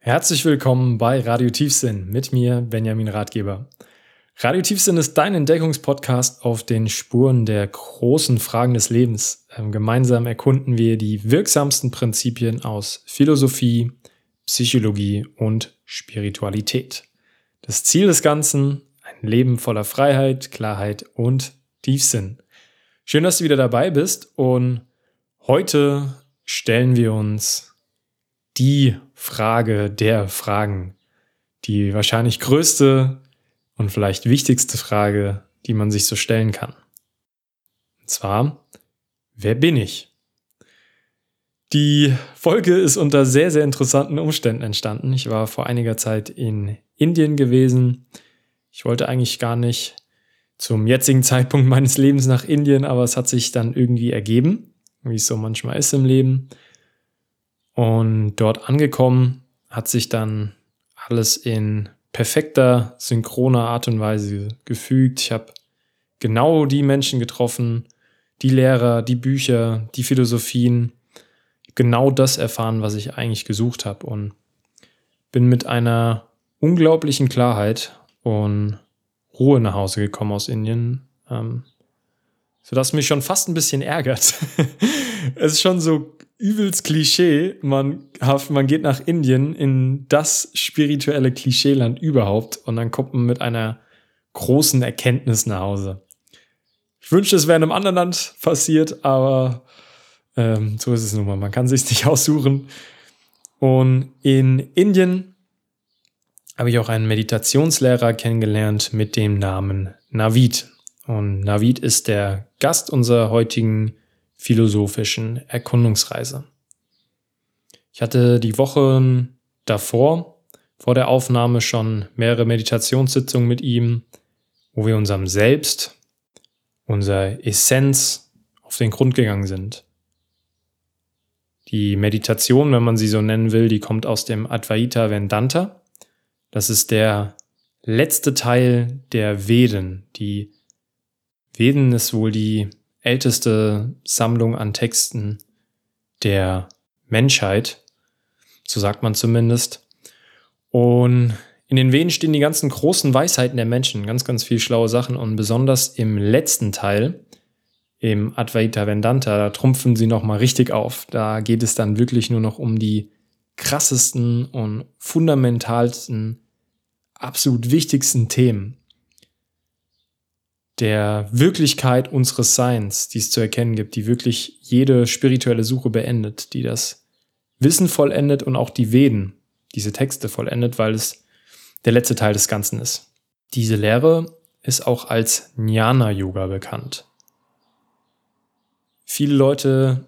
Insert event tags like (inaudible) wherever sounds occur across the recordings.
Herzlich willkommen bei Radio Tiefsinn mit mir, Benjamin Ratgeber. Radio Tiefsinn ist dein Entdeckungspodcast auf den Spuren der großen Fragen des Lebens. Ähm, gemeinsam erkunden wir die wirksamsten Prinzipien aus Philosophie, Psychologie und Spiritualität. Das Ziel des Ganzen, ein Leben voller Freiheit, Klarheit und Tiefsinn. Schön, dass du wieder dabei bist und heute stellen wir uns die Frage der Fragen. Die wahrscheinlich größte und vielleicht wichtigste Frage, die man sich so stellen kann. Und zwar, wer bin ich? Die Folge ist unter sehr, sehr interessanten Umständen entstanden. Ich war vor einiger Zeit in Indien gewesen. Ich wollte eigentlich gar nicht zum jetzigen Zeitpunkt (laughs) meines Lebens nach Indien, aber es hat sich dann irgendwie ergeben, wie es so manchmal ist im Leben. Und dort angekommen hat sich dann alles in perfekter, synchroner Art und Weise gefügt. Ich habe genau die Menschen getroffen, die Lehrer, die Bücher, die Philosophien, genau das erfahren, was ich eigentlich gesucht habe und bin mit einer unglaublichen Klarheit und Ruhe nach Hause gekommen aus Indien. Ähm, sodass mich schon fast ein bisschen ärgert. (laughs) es ist schon so übelst Klischee. Man, man geht nach Indien in das spirituelle Klischeeland überhaupt und dann kommt man mit einer großen Erkenntnis nach Hause. Ich wünschte, es wäre in einem anderen Land passiert, aber ähm, so ist es nun mal. Man kann sich nicht (laughs) aussuchen. Und in Indien habe ich auch einen Meditationslehrer kennengelernt mit dem Namen Navid. Und Navid ist der Gast unserer heutigen philosophischen Erkundungsreise. Ich hatte die Wochen davor, vor der Aufnahme schon mehrere Meditationssitzungen mit ihm, wo wir unserem Selbst, unserer Essenz auf den Grund gegangen sind. Die Meditation, wenn man sie so nennen will, die kommt aus dem Advaita Vedanta. Das ist der letzte Teil der Veden, die Veden ist wohl die älteste Sammlung an Texten der Menschheit, so sagt man zumindest. Und in den Veden stehen die ganzen großen Weisheiten der Menschen, ganz, ganz viel schlaue Sachen und besonders im letzten Teil, im Advaita Vedanta, da trumpfen sie nochmal richtig auf. Da geht es dann wirklich nur noch um die krassesten und fundamentalsten, absolut wichtigsten Themen der Wirklichkeit unseres Seins, die es zu erkennen gibt, die wirklich jede spirituelle Suche beendet, die das Wissen vollendet und auch die Veden, diese Texte vollendet, weil es der letzte Teil des Ganzen ist. Diese Lehre ist auch als Jnana-Yoga bekannt. Viele Leute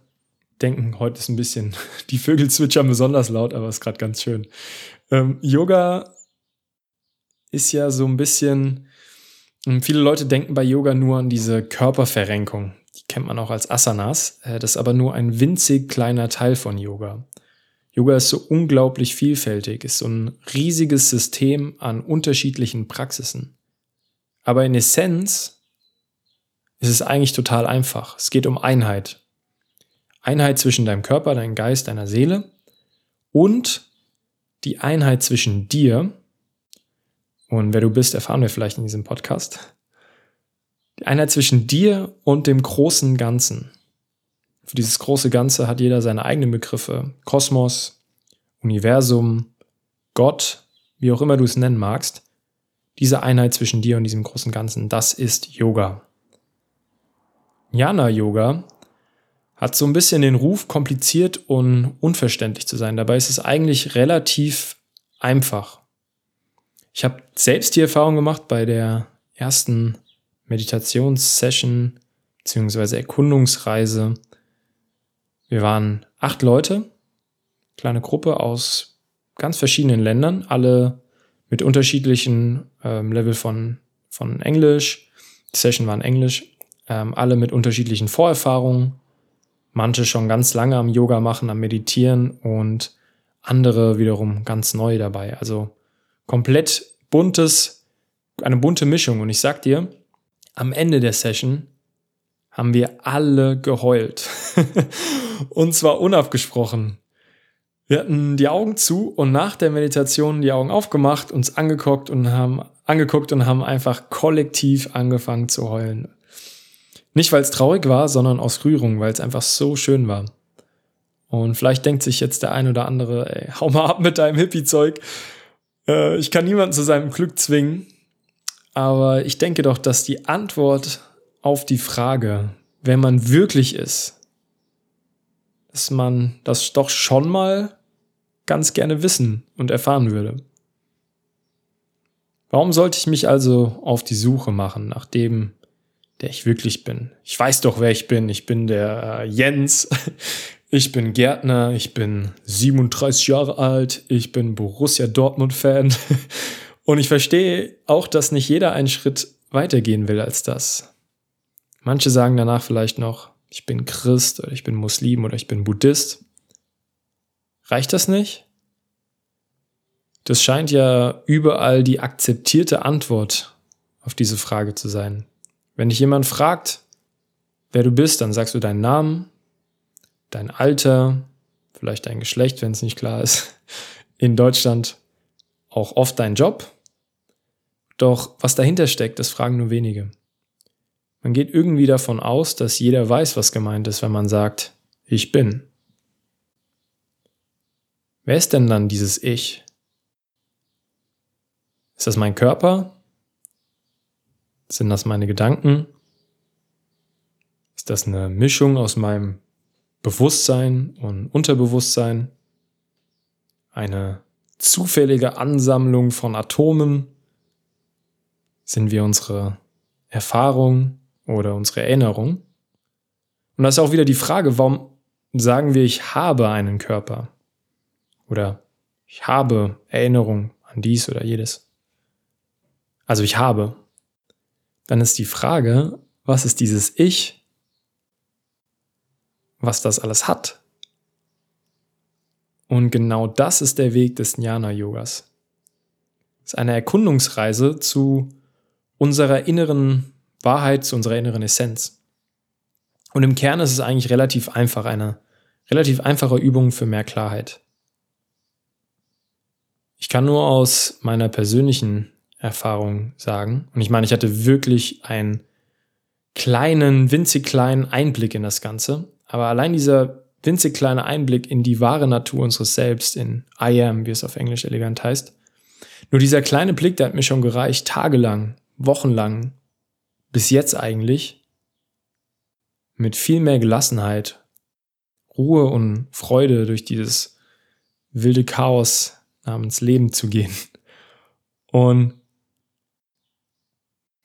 denken, heute ist ein bisschen, (laughs) die Vögel zwitschern besonders laut, aber ist gerade ganz schön. Ähm, Yoga ist ja so ein bisschen und viele Leute denken bei Yoga nur an diese Körperverrenkung. Die kennt man auch als Asanas. Äh, das ist aber nur ein winzig kleiner Teil von Yoga. Yoga ist so unglaublich vielfältig, ist so ein riesiges System an unterschiedlichen Praxisen. Aber in Essenz ist es eigentlich total einfach. Es geht um Einheit. Einheit zwischen deinem Körper, deinem Geist, deiner Seele und die Einheit zwischen dir und wer du bist, erfahren wir vielleicht in diesem Podcast. Die Einheit zwischen dir und dem großen Ganzen. Für dieses große Ganze hat jeder seine eigenen Begriffe. Kosmos, Universum, Gott, wie auch immer du es nennen magst. Diese Einheit zwischen dir und diesem großen Ganzen, das ist Yoga. Jnana Yoga hat so ein bisschen den Ruf, kompliziert und unverständlich zu sein. Dabei ist es eigentlich relativ einfach. Ich habe selbst die Erfahrung gemacht bei der ersten Meditationssession bzw. Erkundungsreise. Wir waren acht Leute, kleine Gruppe aus ganz verschiedenen Ländern, alle mit unterschiedlichen ähm, Level von, von Englisch. Die Session war in Englisch, ähm, alle mit unterschiedlichen Vorerfahrungen. Manche schon ganz lange am Yoga machen, am Meditieren und andere wiederum ganz neu dabei. Also komplett buntes, eine bunte Mischung. Und ich sag dir, am Ende der Session haben wir alle geheult. (laughs) Und zwar unabgesprochen. Wir hatten die Augen zu und nach der Meditation die Augen aufgemacht, uns angeguckt und haben angeguckt und haben einfach kollektiv angefangen zu heulen. Nicht, weil es traurig war, sondern aus Rührung, weil es einfach so schön war. Und vielleicht denkt sich jetzt der ein oder andere, ey, hau mal ab mit deinem Hippie-Zeug. Äh, ich kann niemanden zu seinem Glück zwingen. Aber ich denke doch, dass die Antwort auf die Frage, wer man wirklich ist, dass man das doch schon mal ganz gerne wissen und erfahren würde. Warum sollte ich mich also auf die Suche machen nach dem, der ich wirklich bin? Ich weiß doch, wer ich bin. Ich bin der äh, Jens. Ich bin Gärtner. Ich bin 37 Jahre alt. Ich bin Borussia Dortmund-Fan. (laughs) Und ich verstehe auch, dass nicht jeder einen Schritt weitergehen will als das. Manche sagen danach vielleicht noch, ich bin Christ oder ich bin Muslim oder ich bin Buddhist. Reicht das nicht? Das scheint ja überall die akzeptierte Antwort auf diese Frage zu sein. Wenn dich jemand fragt, wer du bist, dann sagst du deinen Namen, dein Alter, vielleicht dein Geschlecht, wenn es nicht klar ist. (laughs) In Deutschland auch oft dein Job. Doch was dahinter steckt, das fragen nur wenige. Man geht irgendwie davon aus, dass jeder weiß, was gemeint ist, wenn man sagt, ich bin. Wer ist denn dann dieses Ich? Ist das mein Körper? Sind das meine Gedanken? Ist das eine Mischung aus meinem Bewusstsein und Unterbewusstsein? Eine zufällige Ansammlung von Atomen? Sind wir unsere Erfahrung oder unsere Erinnerung? Und das ist auch wieder die Frage, warum sagen wir, ich habe einen Körper? Oder ich habe Erinnerung an dies oder jedes? Also ich habe. Dann ist die Frage, was ist dieses Ich, was das alles hat? Und genau das ist der Weg des Jnana-Yogas. Es ist eine Erkundungsreise zu unserer inneren Wahrheit, zu unserer inneren Essenz. Und im Kern ist es eigentlich relativ einfach, eine relativ einfache Übung für mehr Klarheit. Ich kann nur aus meiner persönlichen Erfahrung sagen. Und ich meine, ich hatte wirklich einen kleinen, winzig kleinen Einblick in das Ganze. Aber allein dieser winzig kleine Einblick in die wahre Natur unseres Selbst, in I am, wie es auf Englisch elegant heißt, nur dieser kleine Blick, der hat mir schon gereicht, tagelang, wochenlang, bis jetzt eigentlich, mit viel mehr Gelassenheit, Ruhe und Freude durch dieses wilde Chaos namens Leben zu gehen. Und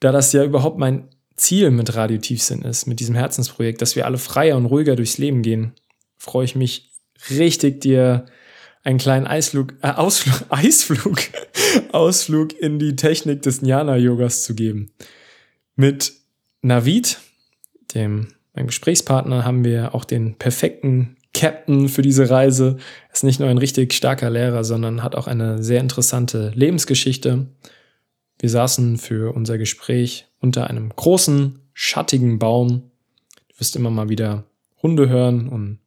da das ja überhaupt mein Ziel mit Radio Tiefsinn ist, mit diesem Herzensprojekt, dass wir alle freier und ruhiger durchs Leben gehen, freue ich mich richtig, dir einen kleinen Eisflug, äh, Ausflug, (laughs) Eisflug, Ausflug in die Technik des Jnana-Yogas zu geben. Mit Navid, dem meinem Gesprächspartner, haben wir auch den perfekten Captain für diese Reise. Er ist nicht nur ein richtig starker Lehrer, sondern hat auch eine sehr interessante Lebensgeschichte. Wir saßen für unser Gespräch unter einem großen, schattigen Baum. Du wirst immer mal wieder Hunde hören und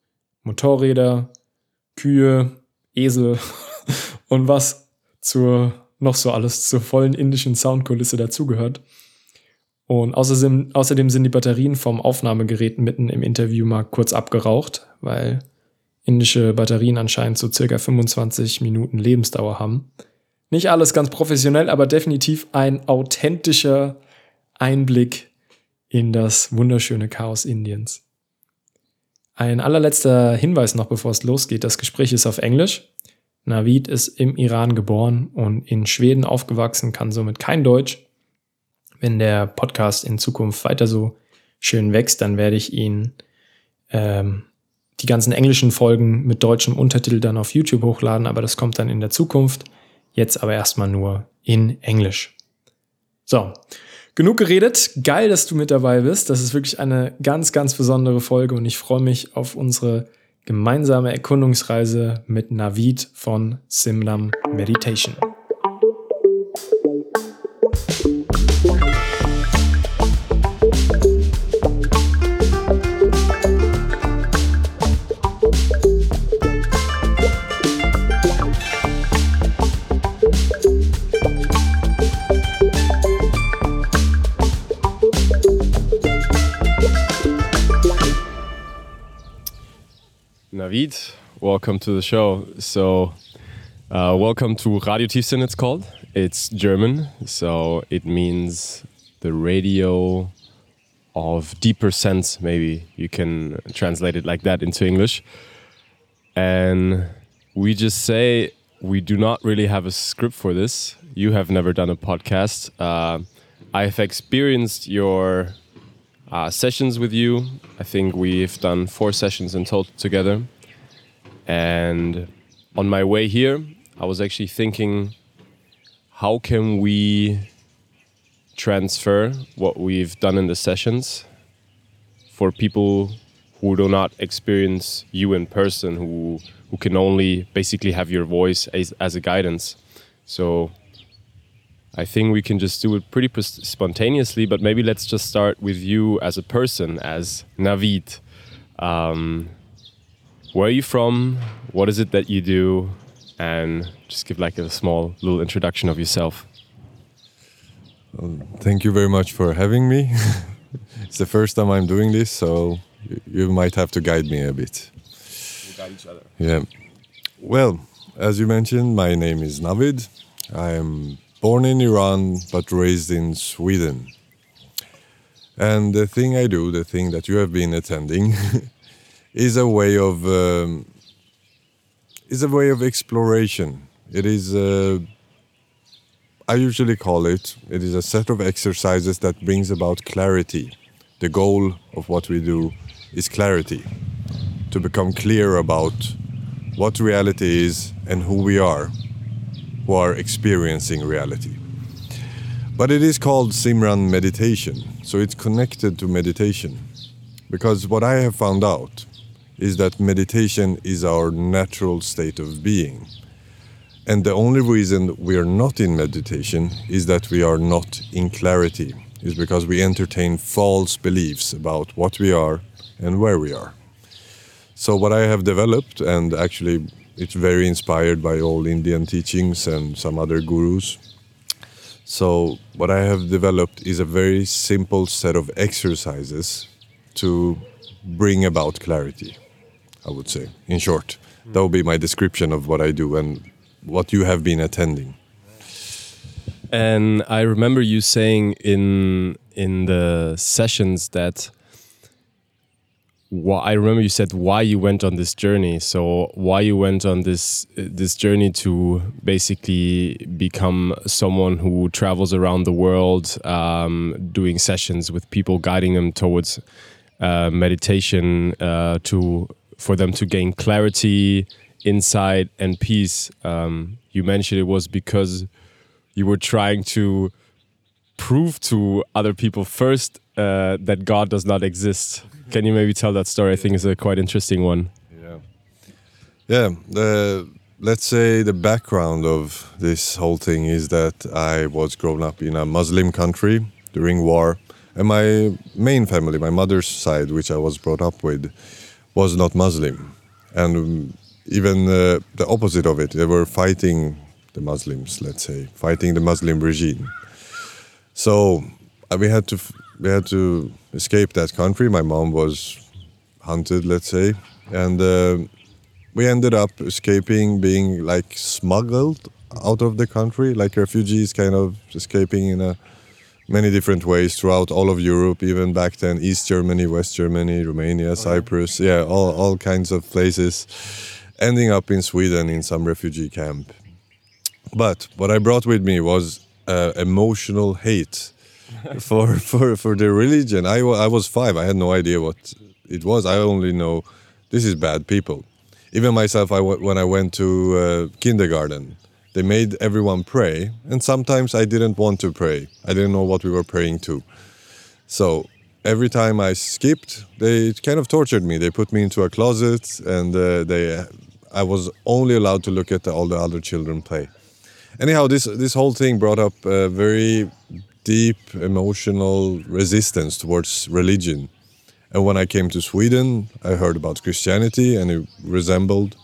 Motorräder, Kühe, Esel (laughs) und was zur noch so alles zur vollen indischen Soundkulisse dazugehört. Und außerdem, außerdem sind die Batterien vom Aufnahmegerät mitten im Interview mal kurz abgeraucht, weil indische Batterien anscheinend so circa 25 Minuten Lebensdauer haben. Nicht alles ganz professionell, aber definitiv ein authentischer Einblick in das wunderschöne Chaos Indiens. Ein allerletzter Hinweis noch, bevor es losgeht. Das Gespräch ist auf Englisch. Navid ist im Iran geboren und in Schweden aufgewachsen, kann somit kein Deutsch. Wenn der Podcast in Zukunft weiter so schön wächst, dann werde ich ihn ähm, die ganzen englischen Folgen mit deutschem Untertitel dann auf YouTube hochladen, aber das kommt dann in der Zukunft. Jetzt aber erstmal nur in Englisch. So, genug geredet. Geil, dass du mit dabei bist. Das ist wirklich eine ganz, ganz besondere Folge und ich freue mich auf unsere gemeinsame Erkundungsreise mit Navid von Simlam Meditation. Navid, welcome to the show. So, uh, welcome to Radio Tiefsinn, it's called. It's German, so it means the radio of deeper sense, maybe you can translate it like that into English. And we just say we do not really have a script for this. You have never done a podcast. Uh, I've experienced your uh, sessions with you. I think we've done four sessions in total together. And on my way here, I was actually thinking, how can we transfer what we've done in the sessions for people who do not experience you in person, who who can only basically have your voice as, as a guidance. So I think we can just do it pretty spontaneously, but maybe let's just start with you as a person, as Navid. Um, where are you from? What is it that you do? And just give like a small little introduction of yourself. Um, thank you very much for having me. (laughs) it's the first time I'm doing this, so you might have to guide me a bit. We'll guide each other. Yeah. Well, as you mentioned, my name is Navid. I am born in Iran but raised in Sweden. And the thing I do, the thing that you have been attending, (laughs) is a way of um, is a way of exploration. It is uh, I usually call it it is a set of exercises that brings about clarity. The goal of what we do is clarity, to become clear about what reality is and who we are who are experiencing reality. But it is called Simran meditation, so it's connected to meditation. Because what I have found out is that meditation is our natural state of being. And the only reason we are not in meditation is that we are not in clarity, is because we entertain false beliefs about what we are and where we are. So, what I have developed, and actually it's very inspired by old Indian teachings and some other gurus. So, what I have developed is a very simple set of exercises to bring about clarity, I would say. In short, that would be my description of what I do and what you have been attending. And I remember you saying in in the sessions that why I remember you said why you went on this journey. So why you went on this this journey to basically become someone who travels around the world, um, doing sessions with people, guiding them towards uh, meditation uh, to for them to gain clarity, insight, and peace. Um, you mentioned it was because you were trying to prove to other people first uh, that God does not exist. Can you maybe tell that story? I think it's a quite interesting one. Yeah, yeah. The let's say the background of this whole thing is that I was grown up in a Muslim country during war, and my main family, my mother's side, which I was brought up with, was not Muslim, and even uh, the opposite of it, they were fighting the Muslims, let's say, fighting the Muslim regime. So uh, we had to we had to escape that country. My mom was hunted, let's say, and uh, we ended up escaping, being like smuggled out of the country, like refugees, kind of escaping in a many different ways throughout all of Europe, even back then, East Germany, West Germany, Romania, Cyprus, yeah, all, all kinds of places, ending up in Sweden in some refugee camp. But what I brought with me was uh, emotional hate (laughs) for for for the religion. I, I was five. I had no idea what it was. I only know this is bad people. Even myself, I when I went to uh, kindergarten, they made everyone pray, and sometimes I didn't want to pray. I didn't know what we were praying to. So every time I skipped, they kind of tortured me. They put me into a closet, and uh, they I was only allowed to look at all the other children play. Anyhow, this this whole thing brought up a very deep emotional resistance towards religion. And when I came to Sweden, I heard about Christianity and it resembled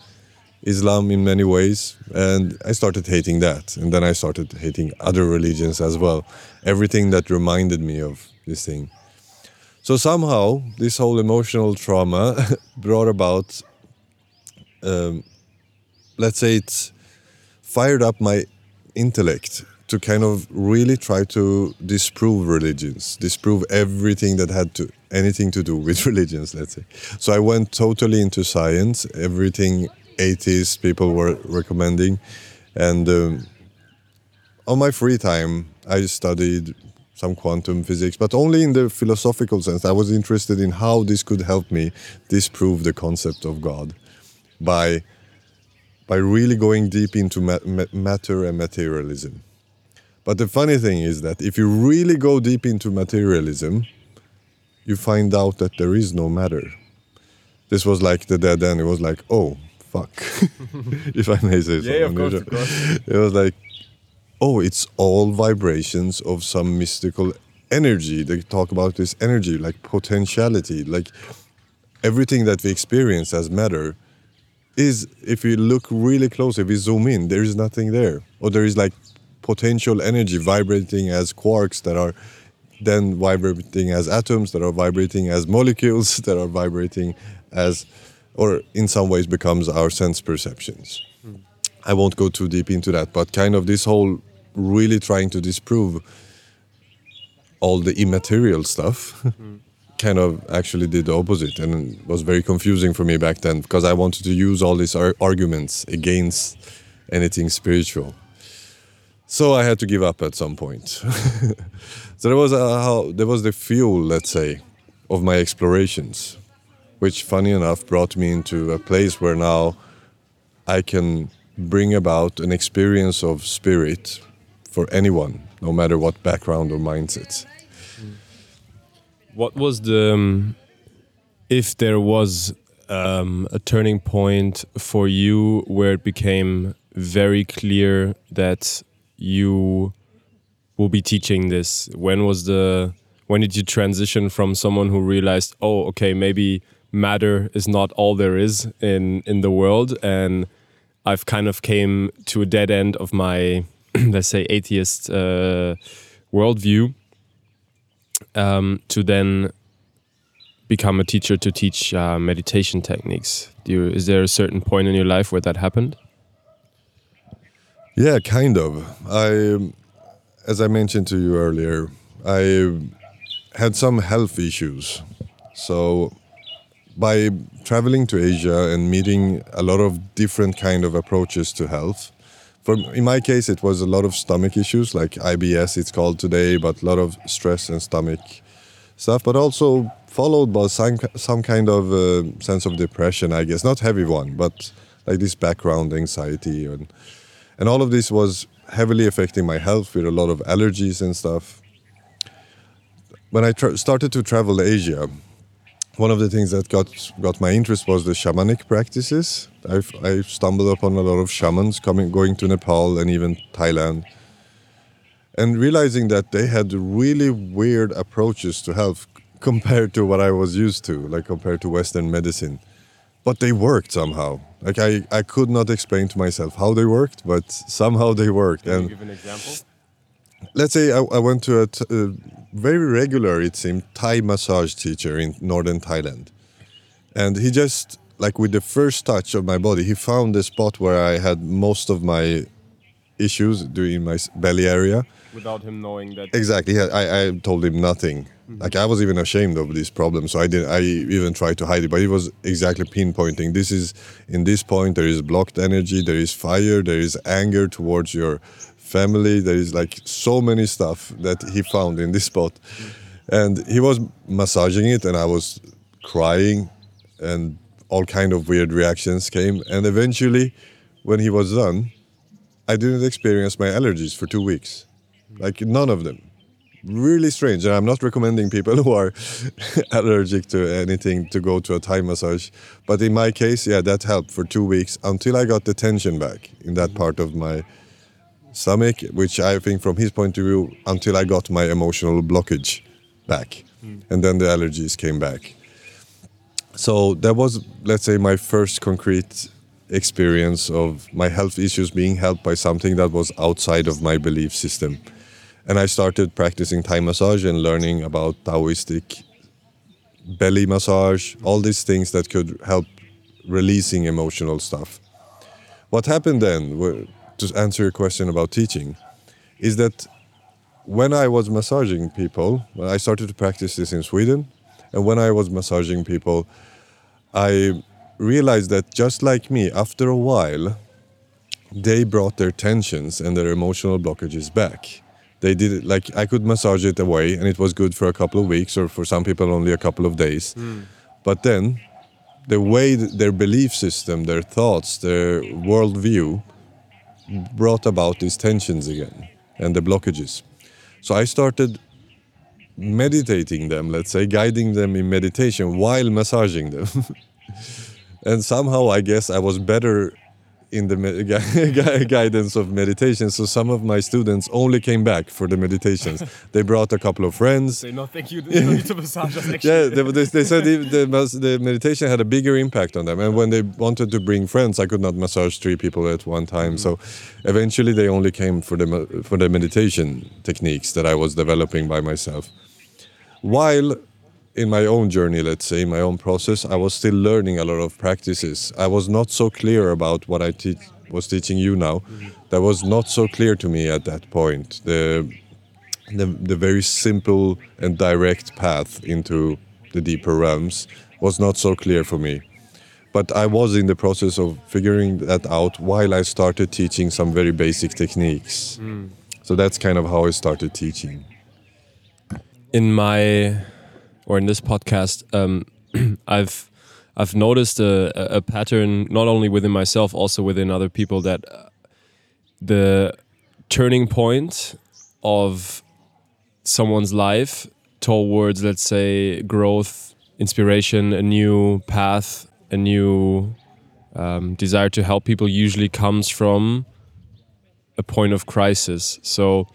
Islam in many ways. And I started hating that. And then I started hating other religions as well. Everything that reminded me of this thing. So somehow, this whole emotional trauma (laughs) brought about um, let's say it fired up my intellect to kind of really try to disprove religions, disprove everything that had to anything to do with (laughs) religions, let's say. So I went totally into science, everything atheist people were recommending, and um, on my free time I studied some quantum physics, but only in the philosophical sense. I was interested in how this could help me disprove the concept of God by by really going deep into ma ma matter and materialism. But the funny thing is that if you really go deep into materialism, you find out that there is no matter. This was like the dead end. It was like, oh, fuck. (laughs) if I may say so. Yeah, of course, of course. It was like, oh, it's all vibrations of some mystical energy. They talk about this energy, like potentiality, like everything that we experience as matter is, if we look really close, if we zoom in, there is nothing there. Or there is like potential energy vibrating as quarks that are then vibrating as atoms, that are vibrating as molecules, (laughs) that are vibrating as, or in some ways becomes our sense perceptions. Mm. I won't go too deep into that, but kind of this whole really trying to disprove all the immaterial stuff mm. (laughs) kind of actually did the opposite and was very confusing for me back then because I wanted to use all these ar arguments against anything spiritual. So I had to give up at some point. (laughs) so there was a, how there was the fuel, let's say, of my explorations, which, funny enough, brought me into a place where now I can bring about an experience of spirit for anyone, no matter what background or mindset. What was the, um, if there was um, a turning point for you where it became very clear that you will be teaching this? When was the when did you transition from someone who realized, oh, okay, maybe matter is not all there is in in the world, and I've kind of came to a dead end of my (clears throat) let's say atheist uh, worldview, um, to then become a teacher to teach uh, meditation techniques. You, is there a certain point in your life where that happened? Yeah, kind of. I, as I mentioned to you earlier, I had some health issues. So by traveling to Asia and meeting a lot of different kind of approaches to health, for in my case it was a lot of stomach issues like IBS it's called today, but a lot of stress and stomach stuff, but also followed by some some kind of uh, sense of depression, I guess, not heavy one, but like this background anxiety and and all of this was heavily affecting my health with a lot of allergies and stuff. When I started to travel to Asia, one of the things that got got my interest was the shamanic practices. I've, I stumbled upon a lot of shamans coming, going to Nepal and even Thailand, and realizing that they had really weird approaches to health (laughs) compared to what I was used to, like compared to Western medicine but they worked somehow. Like I, I could not explain to myself how they worked, but somehow they worked. Can and you give an example? Let's say I, I went to a, a very regular, it seemed, Thai massage teacher in northern Thailand, and he just like with the first touch of my body, he found the spot where I had most of my issues doing my belly area. Without him knowing that. Exactly. I, I told him nothing. Mm-hmm. Like I was even ashamed of this problem, so I didn't. I even tried to hide it, but he was exactly pinpointing. This is in this point. There is blocked energy. There is fire. There is anger towards your family. There is like so many stuff that he found in this spot, and he was massaging it, and I was crying, and all kind of weird reactions came, and eventually, when he was done, I didn't experience my allergies for two weeks, like none of them really strange. And I'm not recommending people (laughs) who are (laughs) allergic to anything to go to a Thai massage. But in my case, yeah, that helped for two weeks until I got the tension back in that part of my stomach, which I think from his point of view, until I got my emotional blockage back. Mm. And then the allergies came back. So that was, let's say, my first concrete experience of my health issues being helped by something that was outside of my belief system and I started practicing Thai massage and learning about Taoistic belly massage, all these things that could help releasing emotional stuff. What happened then, to answer your question about teaching, is that when I was massaging people, when I started to practice this in Sweden, and when I was massaging people, I realized that just like me, after a while, they brought their tensions and their emotional blockages back. They did it like I could massage it away, and it was good for a couple of weeks, or for some people only a couple of days. Hmm. But then, the way th- their belief system, their thoughts, their worldview brought about these tensions again and the blockages. So I started meditating them, let's say, guiding them in meditation while massaging them. (laughs) and somehow I guess I was better in the (laughs) (laughs) gui- guidance of meditation. So some of my students only came back for the meditations. (laughs) they brought a couple of friends. Say no, thank you. To massage us. Yeah, they, they, they said the, the, meditation had a bigger impact on them. And when they wanted to bring friends, I could not massage three people at one time. Mm-hmm. So eventually they only came for the, for the meditation techniques that I was developing by myself. While in my own journey, let's say, in my own process, I was still learning a lot of practices. I was not so clear about what I te- was teaching you now. That was not so clear to me at that point. The, the, the very simple and direct path into the deeper realms was not so clear for me. But I was in the process of figuring that out while I started teaching some very basic techniques. Hmm. So that's kind of how I started teaching. in my or in this podcast, um, (clears throat) I've I've noticed a, a- pattern not only within myself, also within other people that uh, the turning point of someone's life towards, let's say, growth, inspiration, a new path, a new um, desire to help people usually comes from a point of crisis. So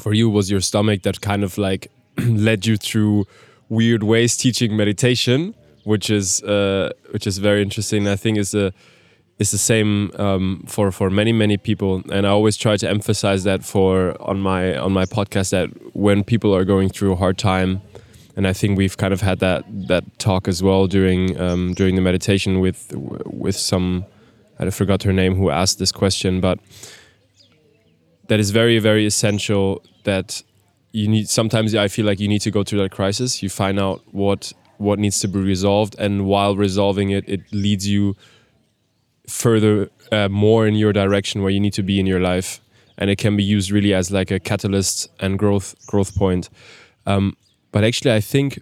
for you was your stomach that kind of like (clears throat) led you through weird ways teaching meditation which is uh, which is very interesting. I think is a is the same um, for for many many people. And i always try to emphasize that for on my on my podcast that when people are going through a hard time and i think we've kind of had that that talk as well during um, during the meditation with with some i forgot her name who asked this question but that is very very essential that you need sometimes i feel like you need to go through that crisis. You find out what what needs to be resolved and while resolving it it leads you further uh, more in your direction where you need to be in your life. And it can be used really as like a catalyst and growth growth point. Um, but actually i think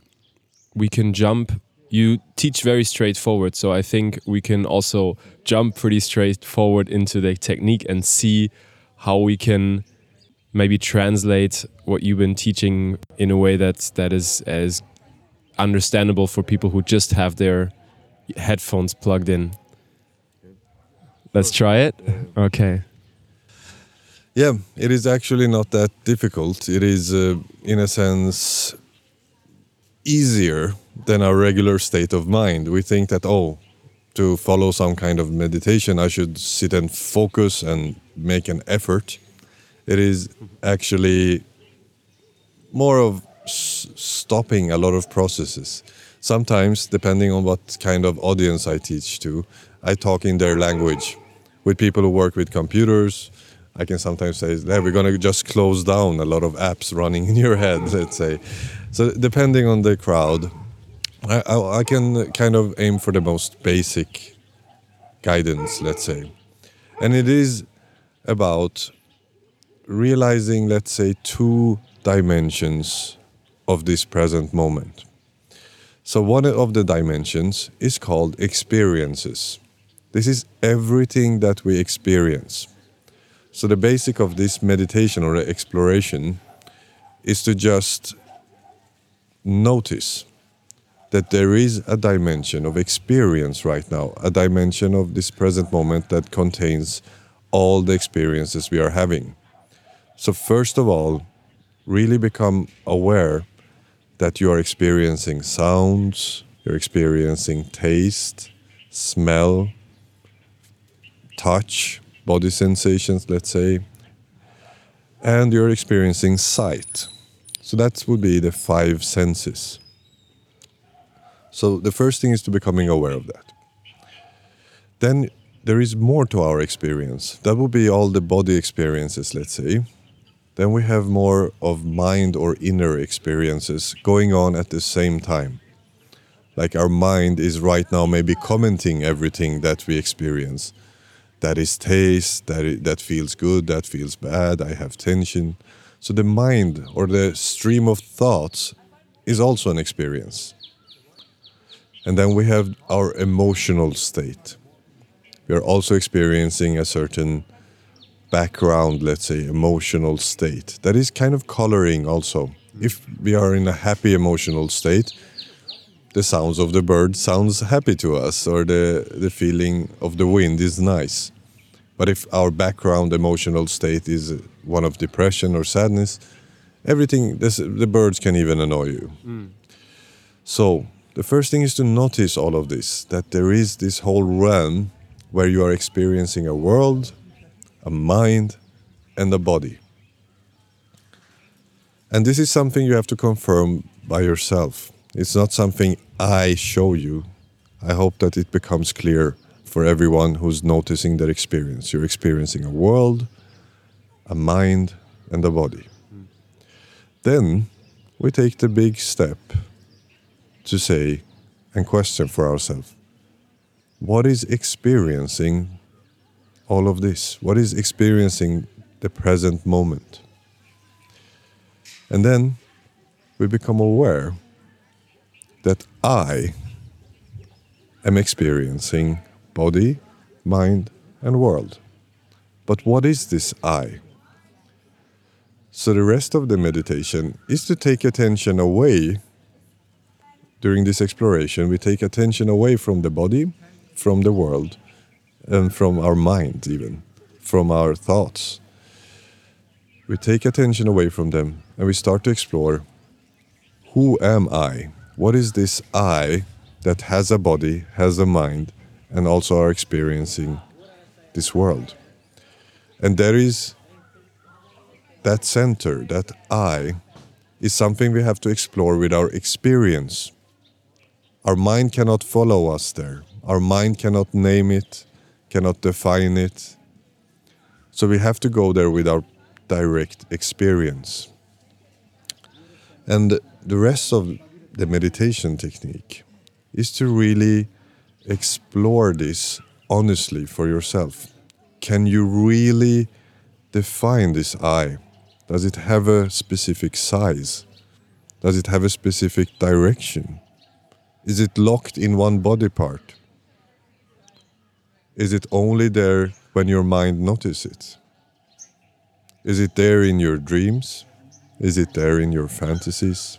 we can jump you teach very straightforward so i think we can also jump pretty straightforward into the technique and see how we can maybe translate what you've been teaching in a way that that is as understandable for people who just have their headphones plugged in. Let's try it. Okay. Yeah, it is actually not that difficult. It is, uh, in a sense, easier than our regular state of mind. We think that, oh, to follow some kind of meditation, I should sit and focus and make an effort. It is actually more of stopping a lot of processes. Sometimes, depending on what kind of audience I teach to, I talk in their language. With people who work with computers, I can sometimes say, yeah, we're going to just close down a lot of apps running in your head, (laughs) let's say. So, depending on the crowd, I, I, I can kind of aim for the most basic guidance, let's say. And it is about realizing, let's say, two dimensions of this present moment. So, one of the dimensions is called experiences. This is everything that we experience. So, the basic of this meditation or exploration is to just notice that there is a dimension of experience right now, a dimension of this present moment that contains all the experiences we are having. So, first of all, really become aware that you are experiencing sounds, you're experiencing taste, smell, touch, body sensations, let's say, and you're experiencing sight. So, that would be the five senses. So, the first thing is to becoming aware of that. then there is more to our experience. That would be all the body experiences, let's say. Then we have more of mind or inner experiences going on at the same time. Like our mind is right now maybe commenting everything that we experience. That is taste, that, that feels good, that feels bad, I have tension. So the mind or the stream of thoughts is also an experience. And then we have our emotional state. We are also experiencing a certain background, let's say, emotional state that is kind of coloring also. If we are in a happy emotional state, the sounds of the bird sounds happy to us or the, the feeling of the wind is nice. But if our background emotional state is one of depression or sadness, everything, this, the birds can even annoy you. Mm. So the first thing is to notice all of this, that there is this whole realm where you are experiencing a world, a mind, and a body. And this is something you have to confirm by yourself. It's not something I show you. I hope that it becomes clear for everyone who's noticing their experience. You're experiencing a world, a mind, and a body. Then we take the big step to say and question for ourselves what is experiencing all of this? What is experiencing the present moment? And then we become aware that I am experiencing body, mind, and world. But what is this I? So the rest of the meditation is to take attention away. During this exploration, we take attention away from the body, from the world, and from our mind, even from our thoughts. We take attention away from them and we start to explore who am I? What is this I that has a body, has a mind, and also are experiencing this world? And there is that center, that I, is something we have to explore with our experience. Our mind cannot follow us there. Our mind cannot name it, cannot define it. So we have to go there with our direct experience. And the rest of the meditation technique is to really explore this honestly for yourself. Can you really define this I? Does it have a specific size? Does it have a specific direction? Is it locked in one body part? Is it only there when your mind notices it? Is it there in your dreams? Is it there in your fantasies?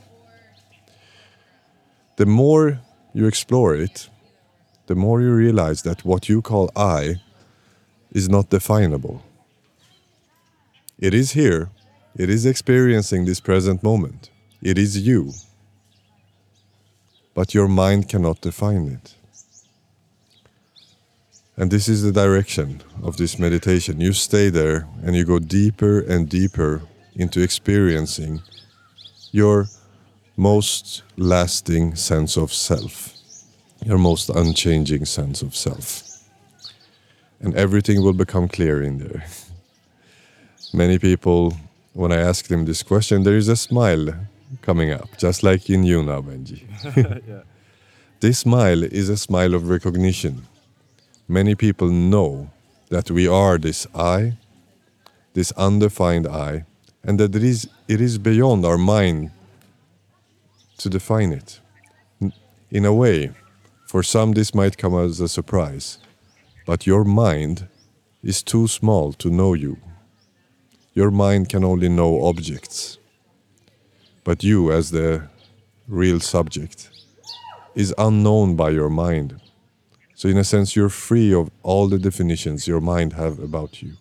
The more you explore it, the more you realize that what you call I is not definable. It is here, it is experiencing this present moment, it is you. But your mind cannot define it. And this is the direction of this meditation. You stay there and you go deeper and deeper into experiencing your most lasting sense of self, your most unchanging sense of self. And everything will become clear in there. Many people, when I ask them this question, there is a smile coming up, just like in you now, Benji. (laughs) yeah. This smile is a smile of recognition many people know that we are this I, this undefined I, and that it is, it is beyond our mind to define it. In a way, for some this might come as a surprise, but your mind is too small to know you. Your mind can only know objects. But you, as the real subject, is unknown by your mind so in a sense, you're free of all the definitions your mind have about you.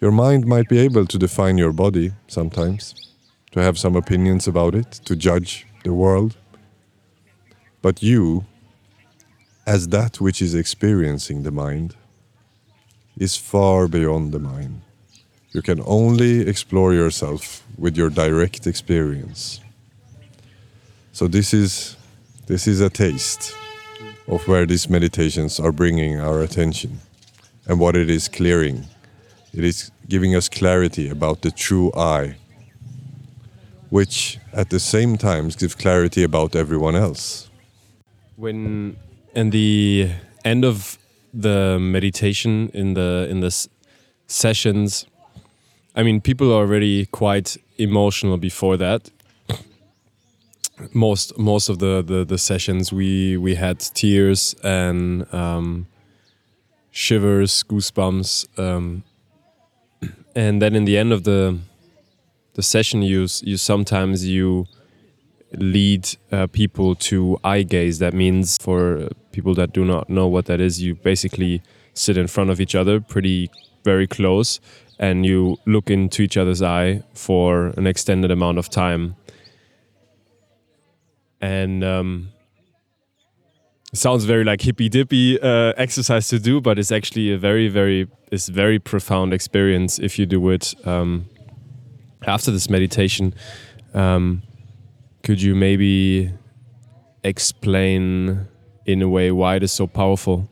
Your mind might be able to define your body sometimes, to have some opinions about it, to judge the world. But you, as that which is experiencing the mind, is far beyond the mind. You can only explore yourself with your direct experience. So this is this is a taste of where these meditations are bringing our attention and what it is clearing. It is giving us clarity about the true I, which at the same time gives clarity about everyone else. When in the end of the meditation in the in the sessions, I mean, people are already quite emotional before that. Most most of the, the, the sessions we we had tears and um, shivers, goosebumps, um, and then in the end of the the session, you you sometimes you lead uh, people to eye gaze. That means for people that do not know what that is, you basically sit in front of each other, pretty very close, and you look into each other's eye for an extended amount of time. And um, sounds very like hippy dippy uh, exercise to do, but it's actually a very very it's very profound experience if you do it um, after this meditation. Um, could you maybe explain in a way why it is so powerful?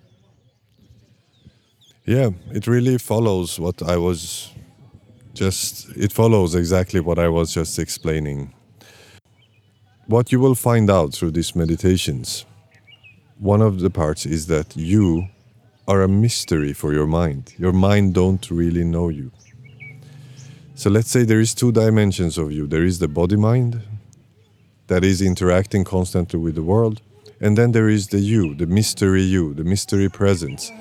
Yeah, it really follows what I was just, it follows exactly what I was just explaining. What you will find out through these meditations, one of the parts is that you are a mystery for your mind. Your mind don't really know you. So let's say there is two dimensions of you. There is the body mind that is interacting constantly with the world, and then there is the you, the mystery you, the mystery presence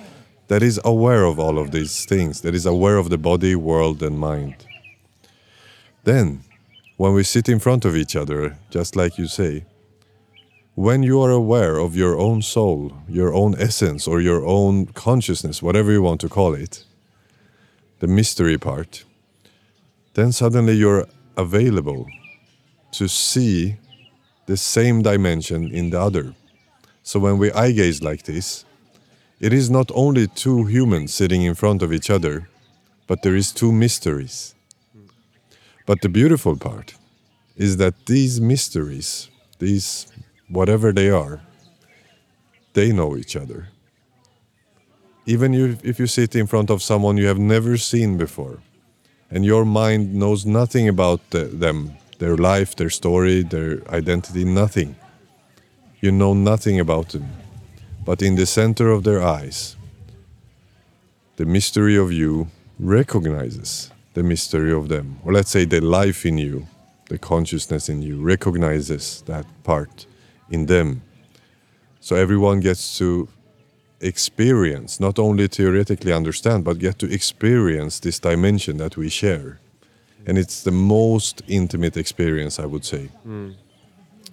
that is aware of all of these things, that is aware of the body, world, and mind. Then, when we sit in front of each other, just like you say, when you are aware of your own soul, your own essence, or your own consciousness, whatever you want to call it, the mystery part, then suddenly you're available to see the same dimension in the other. So when we eye gaze like this, it is not only two humans sitting in front of each other, but there is two mysteries. But the beautiful part is that these mysteries, these whatever they are, they know each other. Even if you sit in front of someone you have never seen before, and your mind knows nothing about the, them, their life, their story, their identity, nothing. You know nothing about them but in the center of their eyes, the mystery of you recognizes the mystery of them. Or let's say the life in you, the consciousness in you recognizes that part in them. So everyone gets to experience, not only theoretically understand, but get to experience this dimension that we share. And it's the most intimate experience, I would say. Hmm.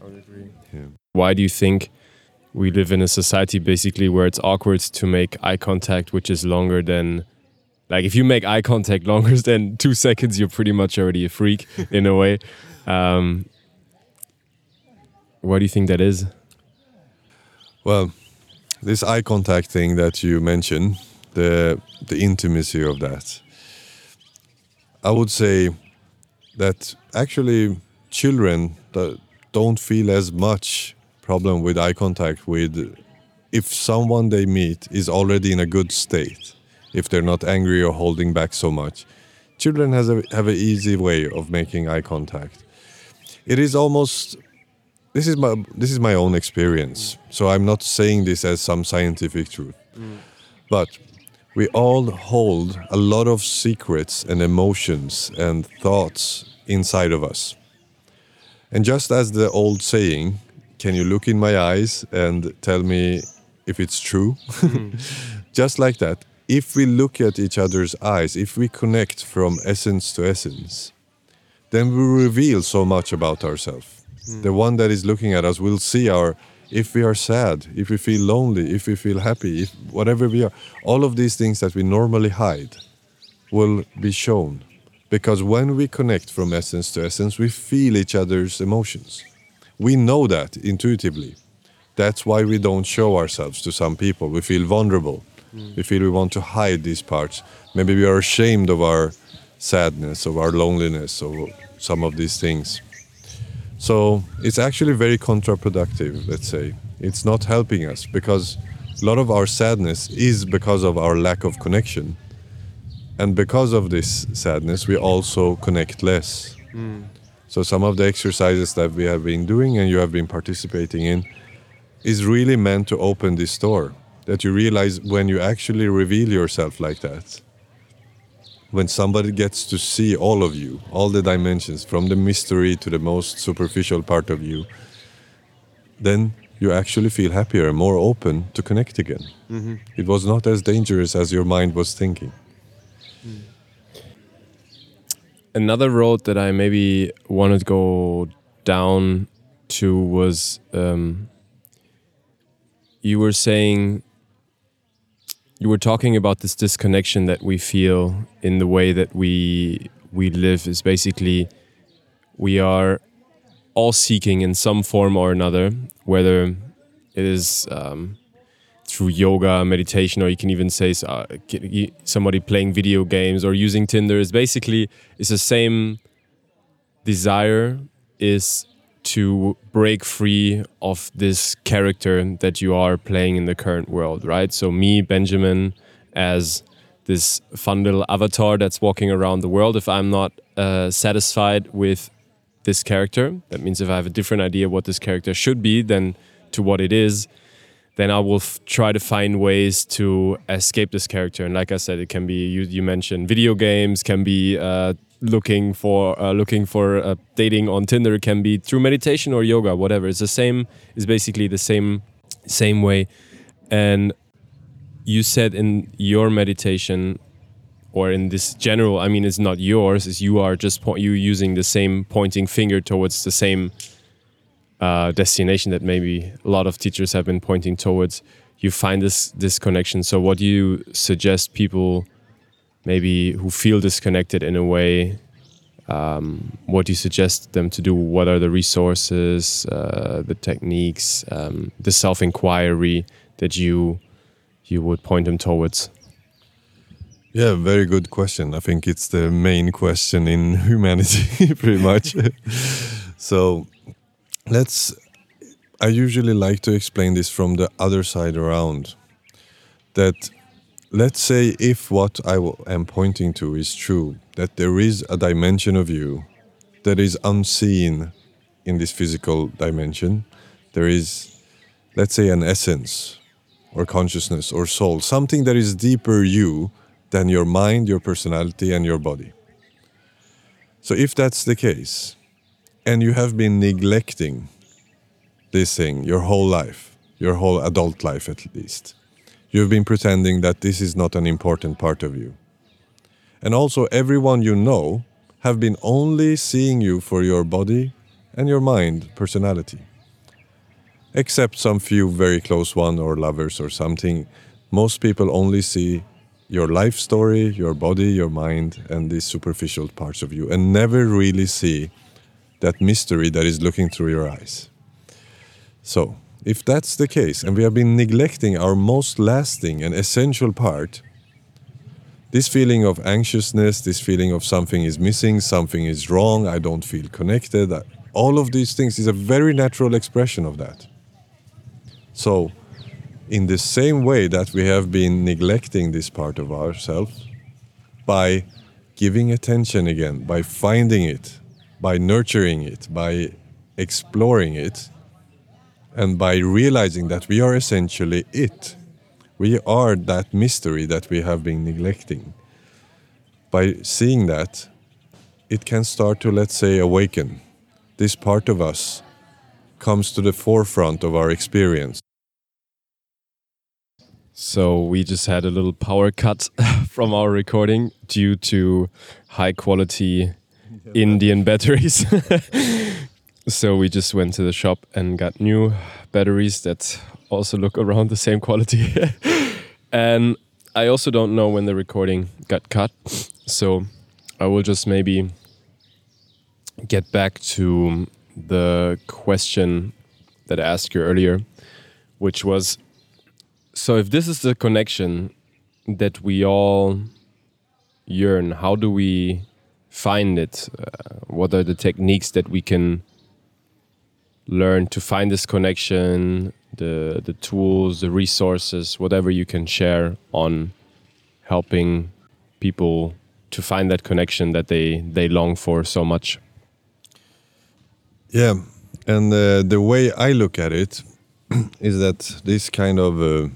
I would agree. Yeah. Why do you think we live in a society basically where it's awkward to make eye contact, which is longer than, like, if you make eye contact longer than two seconds, you're pretty much already a freak in a way. Um, why do you think that is? Well, this eye contact thing that you mentioned, the the intimacy of that. I would say that actually children that don't feel as much problem with eye contact with if someone they meet is already in a good state, if they're not angry or holding back so much. Children has a, have an easy way of making eye contact. It is almost this is my this is my own experience. So i'm not saying this as some scientific truth. But we all hold a lot of secrets and emotions and thoughts inside of us. And just as the old saying can you look in my eyes and tell me if it's true? (laughs) Just like that if we look at each other's eyes if we connect from essence to essence then we reveal so much about ourselves. Hmm. The one that is looking at us will see our if we are sad if we feel lonely if we feel happy if whatever we are all of these things that we normally hide will be shown. Because when we connect from essence to essence we feel each other's emotions. We know that intuitively. That's why we don't show ourselves to some people. We feel vulnerable Mm. we feel we want to hide these parts maybe we are ashamed of our sadness of our loneliness of some of these things So it's actually very counterproductive, let's say. It's not helping us because a lot of our sadness is because of our lack of connection. And because of this sadness, we also connect less. Mm. So some of the exercises that we have been doing and you have been participating in is really meant to open this door that you realize when you actually reveal yourself like that. When somebody gets to see all of you all the dimensions from the mystery to the most superficial part of you then you actually feel happier and more open to connect again. It was not as dangerous as your mind was thinking. Another road that I maybe wanted to go down to was um, you were saying you were talking about this disconnection that we feel in the way that we we live is basically we are all seeking in some form or another whether it is um, through yoga meditation or you can even say uh, somebody playing video games or using tinder is basically it's the same desire is to break free of this character that you are playing in the current world, right? So, me, Benjamin, as this fun little avatar that's walking around the world, if I'm not uh, satisfied with this character, that means if I have a different idea what this character should be than to what it is, then I will try to find ways to escape this character. And like I said, it can be you, you mentioned video games, can be uh, looking for uh, looking for uh, dating on Tinder, can be through meditation or yoga, whatever. It's the same. It's basically the same same way. And you said in your meditation or in this general, I mean, it's not yours. Is you are just you using the same pointing finger towards the same uh, destination that maybe a lot of teachers have been pointing towards. You find this this connection. So, what do you suggest people, maybe who feel disconnected in a way? Um, what do you suggest them to do? What are the resources, uh, the techniques, um, the self inquiry that you you would point them towards? Yeah, very good question. I think it's the main question in (laughs) humanity, (laughs) pretty much. (laughs) so let's. I usually like to explain this from the other side around. That let's say if what I am pointing to is true, that there is a dimension of you that is unseen in this physical dimension. There is, let's say, an essence or consciousness or soul, something that is deeper you than your mind, your personality, and your body. So, if that's the case, and you have been neglecting this thing your whole life, your whole adult life at least, you've been pretending that this is not an important part of you. And also, everyone you know have been only seeing you for your body and your mind, personality. Except some few very close one or lovers or something, most people only see your life story, your body, your mind, and these superficial parts of you, and never really see that mystery that is looking through your eyes. So, if that's the case, and we have been neglecting our most lasting and essential part, this feeling of anxiousness, this feeling of something is missing, something is wrong, I don't feel connected, all of these things is a very natural expression of that. So, in the same way that we have been neglecting this part of ourselves, by giving attention again, by finding it, by nurturing it, by exploring it, and by realizing that we are essentially it. We are that mystery that we have been neglecting. By seeing that, it can start to, let's say, awaken. This part of us comes to the forefront of our experience. So we just had a little power cut (laughs) from our recording due to high quality (laughs) Indian batteries. (laughs) so we just went to the shop and got new batteries that also look around the same quality. (laughs) and I also don't know when the recording got cut. So I will just maybe get back to the question that I asked you earlier, which was so if this is the connection that we all yearn, how do we find it? Uh, what are the techniques that we can learn to find this connection, the the tools, the resources, whatever you can share on helping people to find that connection that they they long for so much. Yeah, and uh, the way I look at it (clears throat) is that this kind of uh,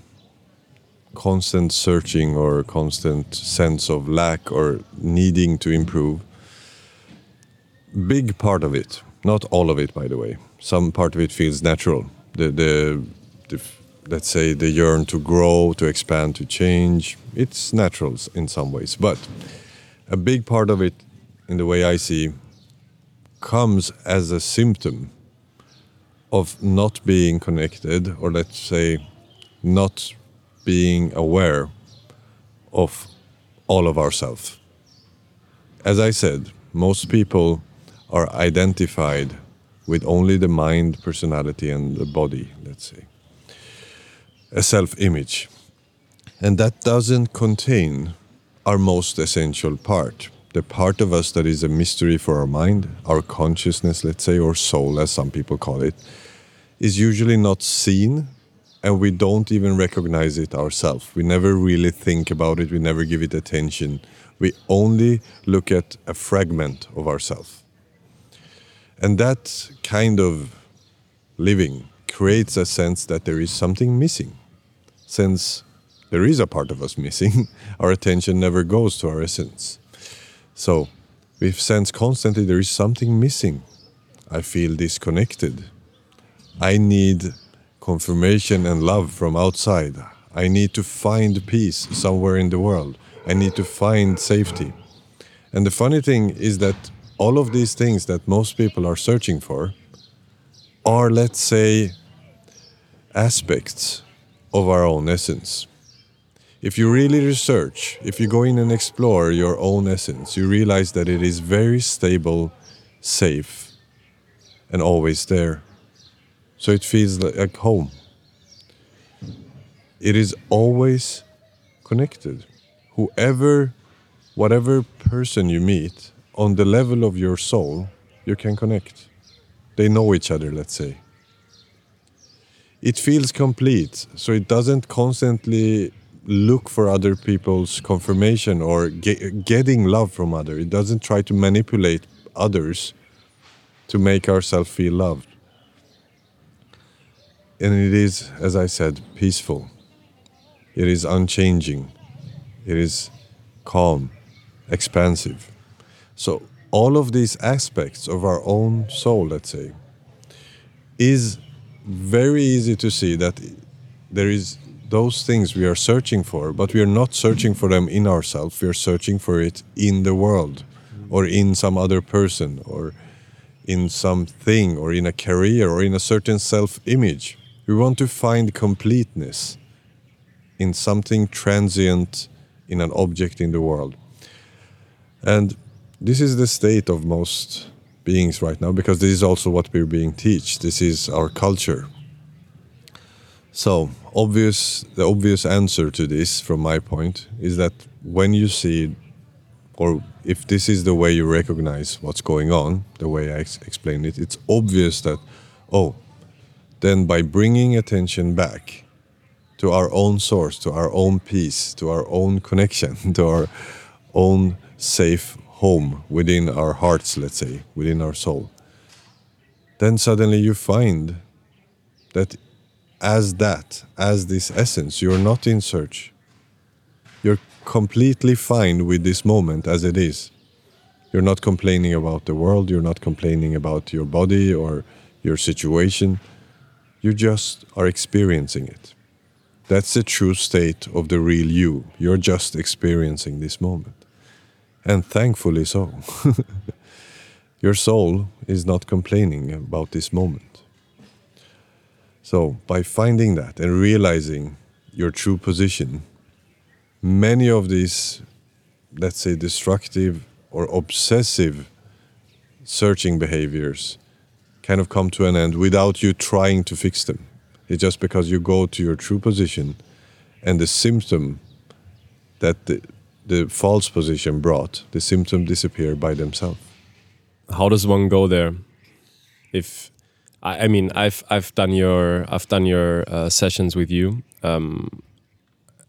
constant searching or constant sense of lack or needing to improve, big part of it, not all of it, by the way. Some part of it feels natural. The the, the let's say the yearn to grow, to expand, to change. It's natural in some ways, but a big part of it, in the way I see, comes as a symptom of not being connected, or let's say, not being aware of all of ourselves. As I said, most people are identified with only the mind, personality, and the body, let's say, a self image. And that doesn't contain our most essential part the part of us that is a mystery for our mind, our consciousness, let's say, or soul, as some people call it, is usually not seen and we don't even recognize it ourselves. We never really think about it, we never give it attention. We only look at a fragment of ourselves. And that kind of living creates a sense that there is something missing. Since there is a part of us missing, (laughs) our attention never goes to our essence. So we sense constantly there is something missing. I feel disconnected. I need confirmation and love from outside. I need to find peace somewhere in the world. I need to find safety. And the funny thing is that all of these things that most people are searching for are, let's say, aspects of our own essence if you really research, if you go in and explore your own essence, you realize that it is very stable, safe, and always there. So it feels like home. It is always connected. Whoever, whatever person you meet, on the level of your soul, you can connect. They know each other, let's say. It feels complete, so it doesn't constantly look for other people's confirmation or get, getting love from others. It doesn't try to manipulate others to make ourselves feel loved. And it is, as I said, peaceful. It is unchanging. It is calm, expansive. So, all of these aspects of our own soul, let's say, is very easy to see that there is those things we are searching for, but we are not searching for them in ourselves. We are searching for it in the world, or in some other person, or in something, or in a career, or in a certain self image. We want to find completeness in something transient, in an object in the world. And this is the state of most beings right now, because this is also what we're being taught. This is our culture. So, obvious the obvious answer to this from my point is that when you see or if this is the way you recognize what's going on, the way I ex- explained it, it's obvious that, oh, then by bringing attention back to our own source, to our own peace, to our own connection, (laughs) to our own safe home within our hearts, let's say, within our soul, then suddenly you find that as that, as this essence. You're not in search. You're completely fine with this moment as it is. You're not complaining about the world, you're not complaining about your body or your situation. You just are experiencing it. That's the true state of the real you. You're just experiencing this moment. And thankfully so. (laughs) your soul is not complaining about this moment. So, by finding that and realizing your true position, many of these, let's say, destructive or obsessive searching behaviors kind of come to an end without you trying to fix them. It's just because you go to your true position and the symptom that the, the false position brought, the symptom disappear by themselves. How does one go there? If I, I mean, I've I've done your I've done your uh, sessions with you. Um,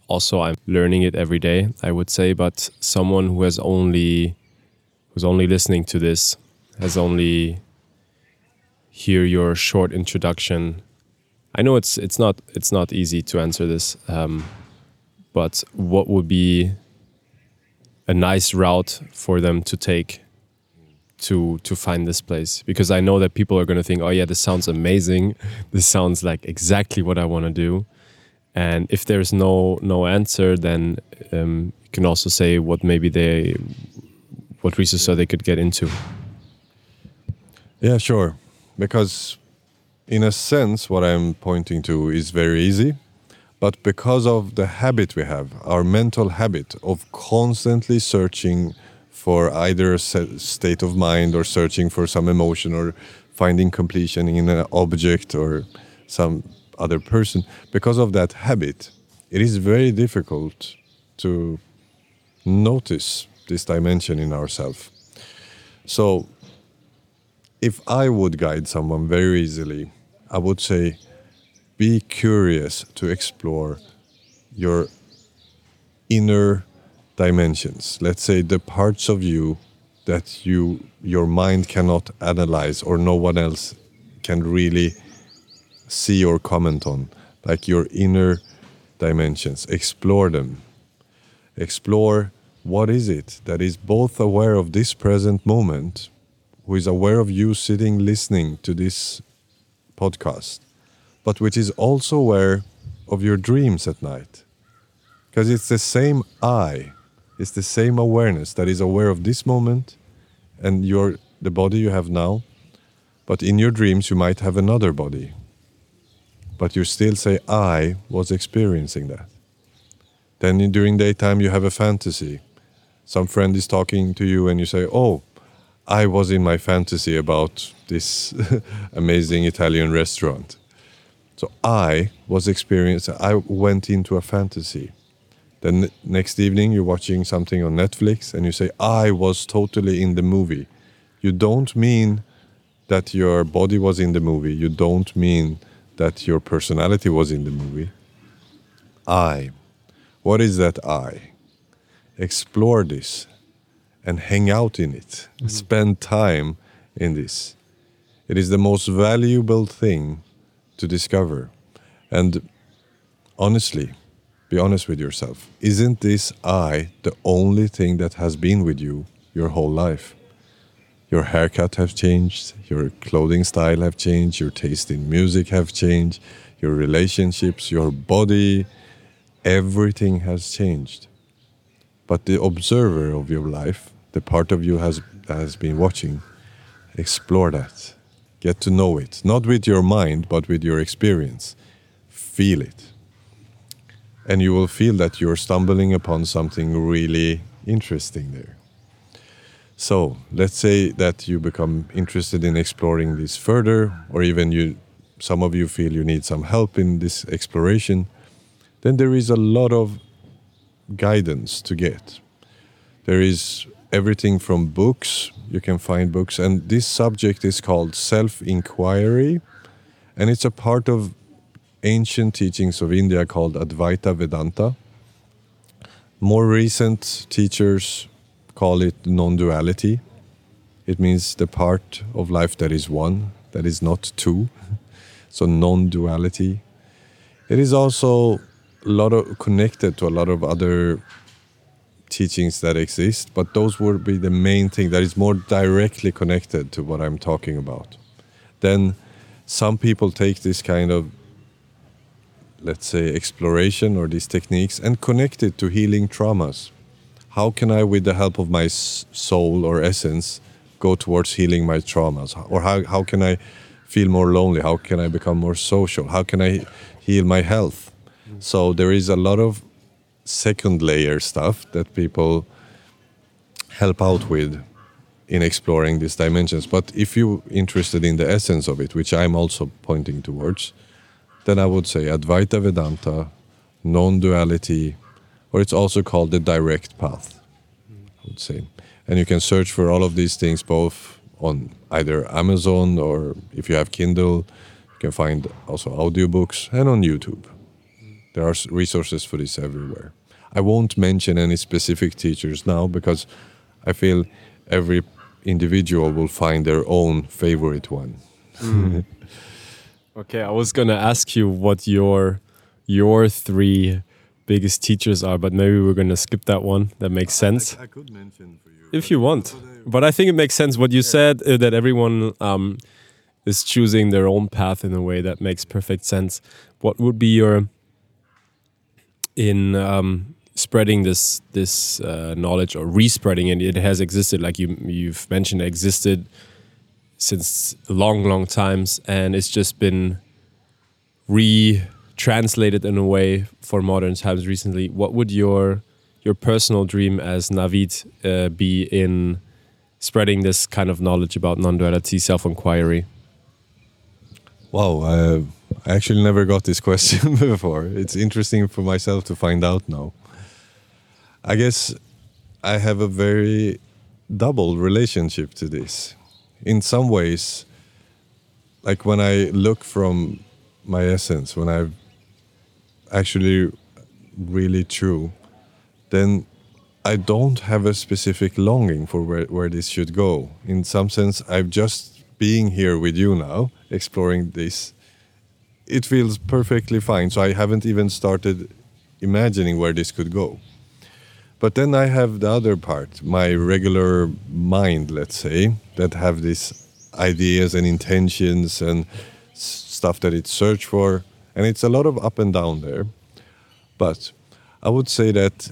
also, I'm learning it every day. I would say, but someone who has only who's only listening to this has only hear your short introduction. I know it's it's not it's not easy to answer this, um, but what would be a nice route for them to take to to find this place because I know that people are going to think, oh yeah, this sounds amazing. (laughs) This sounds like exactly what I want to do. And if there's no no answer, then um, you can also say what maybe they what research they could get into. Yeah, sure. Because in a sense, what I'm pointing to is very easy. But because of the habit we have, our mental habit of constantly searching for either a state of mind or searching for some emotion or finding completion in an object or some other person, because of that habit, it is very difficult to notice this dimension in ourselves. So, if I would guide someone very easily, I would say be curious to explore your inner dimensions. Let's say the parts of you that you your mind cannot analyze or no one else can really see or comment on, like your inner dimensions. Explore them. Explore what is it that is both aware of this present moment, who is aware of you sitting listening to this podcast, but which is also aware of your dreams at night. Because it's the same I, it's the same awareness that is aware of this moment and your the body you have now. But in your dreams you might have another body. But you still say I was experiencing that. Then during daytime you have a fantasy some friend is talking to you and you say, "Oh, I was in my fantasy about this (laughs) amazing Italian restaurant." So I was experienced. I went into a fantasy. Then next evening you're watching something on Netflix and you say, "I was totally in the movie." You don't mean that your body was in the movie. You don't mean that your personality was in the movie. I. What is that I? explore this and hang out in it, mm-hmm. spend time in this. It is the most valuable thing to discover. And honestly, be honest with yourself. Isn't this I the only thing that has been with you your whole life? Your haircut have changed, your clothing style have changed, your taste in music have changed, your relationships, your body, everything has changed but the observer of your life, the part of you has has been watching, explore that. Get to know it, not with your mind, but with your experience. Feel it. And you will feel that you're stumbling upon something really interesting there. So, let's say that you become interested in exploring this further, or even you some of you feel you need some help in this exploration, then there is a lot of guidance to get. There is everything from books, you can find books, and this subject is called self inquiry, and it's a part of ancient teachings of India called Advaita Vedanta. More recent teachers call it non duality. It means the part of life that is one, that is not two. (laughs) So, non duality. It is also a lot of connected to a lot of other teachings that exist, but those would be the main thing that is more directly connected to what I'm talking about. Then some people take this kind of let's say exploration or these techniques and connect it to healing traumas. How can I with the help of my soul or essence go towards healing my traumas or how how can I feel more lonely? How can I become more social? How can I heal my health? So there is a lot of second layer stuff that people help out with in exploring these dimensions. But if you're interested in the essence of it, which I'm also pointing towards, then I would say Advaita Vedanta, non duality, or it's also called the direct path, I would say. And you can search for all of these things both on either Amazon or if you have Kindle, you can find also audiobooks and on YouTube. There are resources for this everywhere. I won't mention any specific teachers now because I feel every individual will find their own favorite one. Mm. (laughs) okay, I was gonna ask you what your your three biggest teachers are, but maybe we're gonna skip that one. That makes sense. I, I could mention for you if you want, but I think it makes sense what you yeah. said uh, that everyone um, is choosing their own path in a way that makes perfect sense. What would be your in um, spreading this this uh, knowledge or respreading it? It has existed, like you you've mentioned, existed since long, long times, and it's just been re-translated in a way for modern times recently. What would your your personal dream as Navid uh, be in spreading this kind of knowledge about non-duality, self-inquiry? Wow, uh, I actually never got this question (laughs) before. It's interesting for myself to find out now. I guess I have a very double relationship to this. In some ways, like when I look from my essence, when I'm actually really true, then I don't have a specific longing for where, where this should go. In some sense, I'm just being here with you now, exploring this. It feels perfectly fine. So I haven't even started imagining where this could go. But then I have the other part, my regular mind, let's say, that have these ideas and intentions and stuff that it search for. And it's a lot of up and down there. But I would say that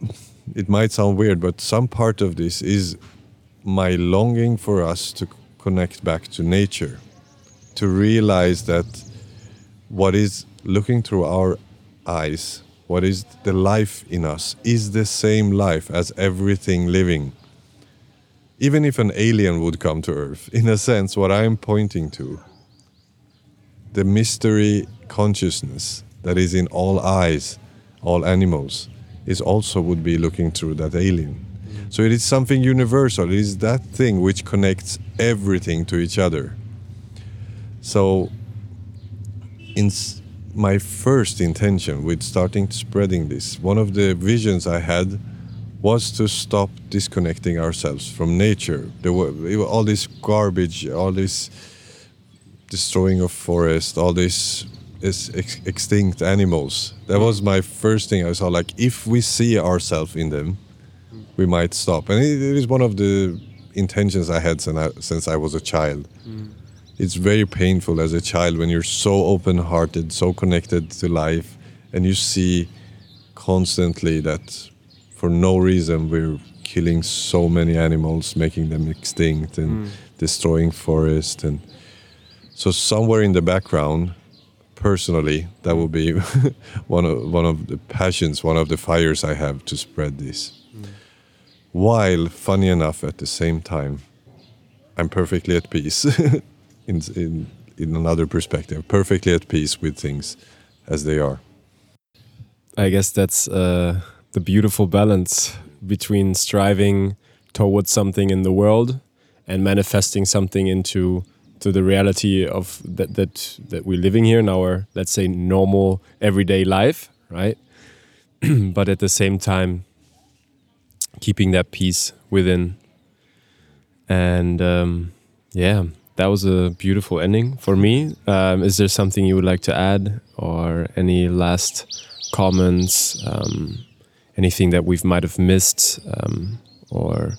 (laughs) it might sound weird, but some part of this is my longing for us to connect back to nature, to realize that what is looking through our eyes, what is the life in us, is the same life as everything living. Even if an alien would come to Earth, (laughs) in a sense, what I am pointing to, the mystery consciousness that is in all eyes, all animals, is also would be looking through that alien. So it is something universal. It is that thing which connects everything to each other. So, in my first intention with starting spreading this, one of the visions I had was to stop disconnecting ourselves from nature. There were all this garbage, all this destroying of forest, all this is ex extinct animals. That was my first thing I saw. Like, if we see ourselves in them, we might stop. And it, it is one of the intentions I had since I, since I was a child. Mm. It's very painful as a child when you're so open hearted, so connected to life, and you see constantly that for no reason we're killing so many animals, making them extinct, and mm. destroying forests. And so, somewhere in the background, personally, that will be (laughs) one of one of the passions, one of the fires I have to spread this. Mm. While, funny enough, at the same time, I'm perfectly at peace. (laughs) in, in in another perspective, perfectly at peace with things as they are. I guess that's uh, the beautiful balance between striving towards something in the world and manifesting something into to the reality of that that that we're living here in our let's say normal everyday life right? (clears throat) But at the same time keeping that peace within. And um, yeah that was a beautiful ending for me um, is there something you would like to add or any last comments um, anything that we might have missed um, or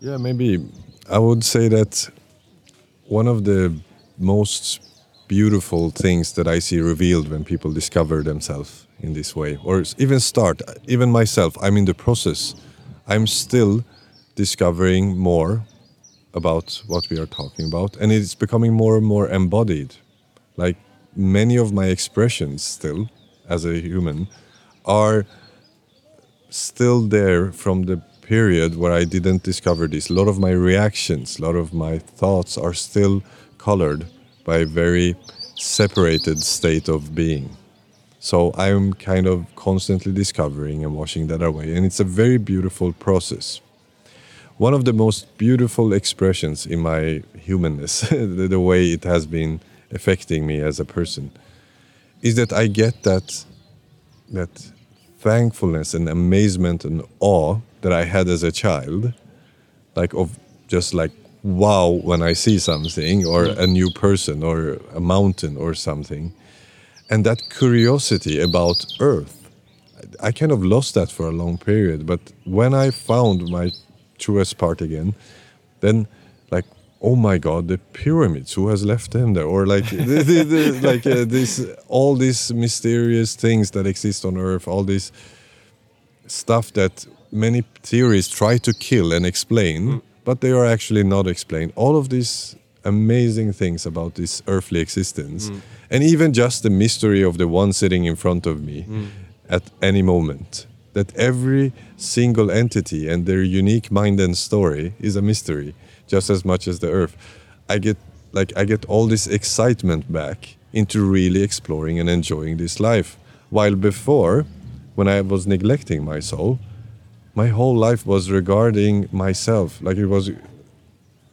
yeah maybe i would say that one of the most beautiful things that I see revealed when people discover themselves in this way, or even start, even myself, I'm in the process. I'm still discovering more about what we are talking about, and it's becoming more and more embodied. Like many of my expressions, still as a human, are still there from the period where I didn't discover this. A lot of my reactions, a lot of my thoughts are still colored by a very separated state of being. So I'm kind of constantly discovering and washing that away. And it's a very beautiful process. One of the most beautiful expressions in my humanness, (laughs) the, the way it has been affecting me as a person, is that I get that that thankfulness and amazement and awe that I had as a child, like of just like wow when I see something or a new person or a mountain or something, and that curiosity about Earth. I kind of lost that for a long period, but when I found my truest part again, then like oh my god the pyramids who has left them there or like (laughs) the, the, the, like uh, this all these mysterious things that exist on earth all this stuff that many theories try to kill and explain mm. but they are actually not explained all of these amazing things about this earthly existence mm. and even just the mystery of the one sitting in front of me mm. at any moment that every single entity and their unique mind and story is a mystery just as much as the earth. I get like i get all this excitement back into really exploring and enjoying this life. While before when i was neglecting my soul my whole life was regarding myself. Like it was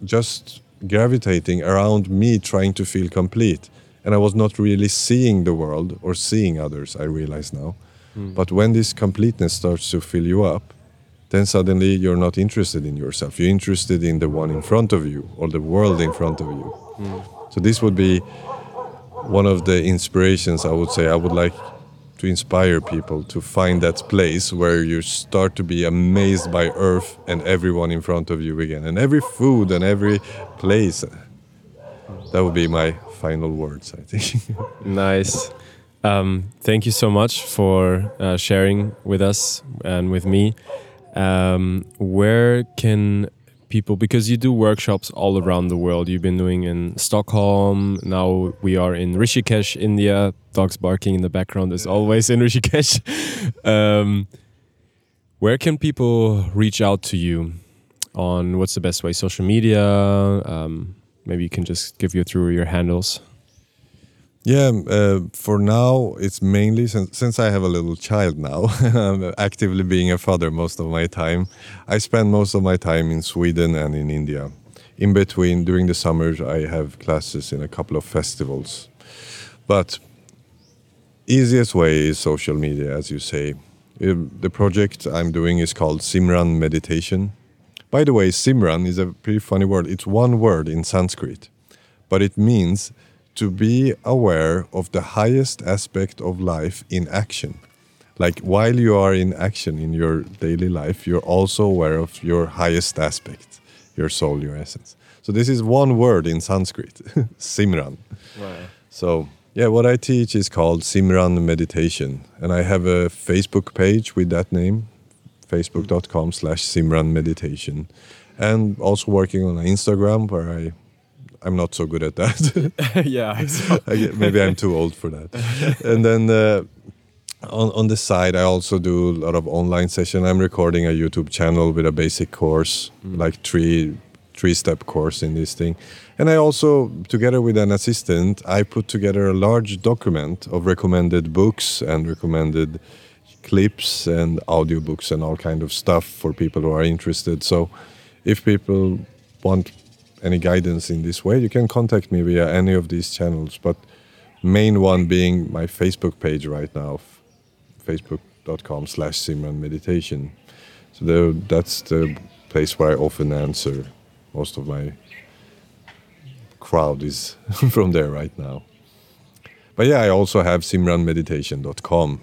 just gravitating around me trying to feel complete. And i was not really seeing the world or seeing others i realize now Mm. But when this completeness starts to fill you up, then suddenly you're not interested in yourself. You're interested in the one in front of you or the world in front of you. Mm. So this would be one of the inspirations I would say I would like to inspire people to find that place where you start to be amazed by earth and everyone in front of you again and every food and every place that would be my final words i think (laughs) nice um, thank you so much for uh, sharing with us and with me. Um, where can people, because you do workshops all around the world, you've been doing in Stockholm, now we are in Rishikesh, India. Dogs barking in the background is always in Rishikesh. (laughs) um, where can people reach out to you on what's the best way? Social media? Um, maybe you can just give you through your handles. Yeah, uh, for now it's mainly since since I have a little child now, (laughs) I'm actively being a father most of my time. I spend most of my time in Sweden and in India. In between, during the summers, I have classes in a couple of festivals. But easiest way is social media, as you say. The project I'm doing is called Simran Meditation. By the way, Simran is a pretty funny word. It's one word in Sanskrit, but it means to be aware of the highest aspect of life in action. Like while you are in action in your daily life, you're also aware of your highest aspect, your soul, your essence. So this is one word in Sanskrit, (laughs) Simran. Wow. So yeah, what I teach is called Simran Meditation, and I have a Facebook page with that name, facebook.com slash Simran Meditation, and also working on Instagram where I I'm not so good at that. (laughs) yeah, (laughs) maybe I'm too old for that. (laughs) and then uh, on on the side, I also do a lot of online session. I'm recording a YouTube channel with a basic course, mm. like three three step course in this thing. And I also, together with an assistant, I put together a large document of recommended books and recommended clips and audiobooks and all kind of stuff for people who are interested. So if people want any guidance in this way, you can contact me via any of these channels. But main one being my Facebook page right now, facebook.com slash Simran Meditation. So that's the place where I often answer most of my crowd is (laughs) from there right now. But yeah, I also have simranmeditation.com.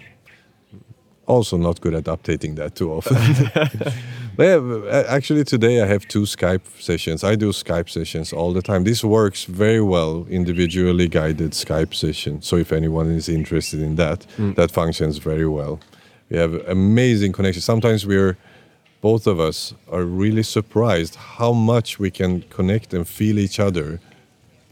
Also not good at updating that too often. (laughs) Yeah, actually, today I have two Skype sessions. I do Skype sessions all the time. This works very well, individually guided Skype session. So if anyone is interested in that, mm. that functions very well. We have amazing connection. Sometimes we're both of us are really surprised how much we can connect and feel each other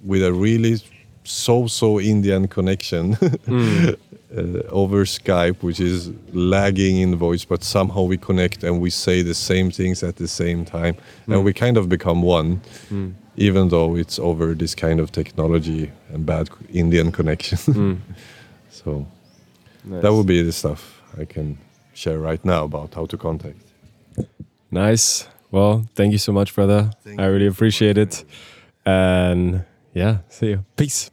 with a really so so Indian connection. mm. (laughs) uh, over Skype, which is lagging in voice, but somehow we connect and we say the same things at the same time, mm. and we kind of become one, mm. even though it's over this kind of technology and bad Indian connection. mm. (laughs) So nice. that would be the stuff I can share right now about how to contact. Nice. Well, thank you so much, brother. Thank I really appreciate it. And yeah, see you. Peace.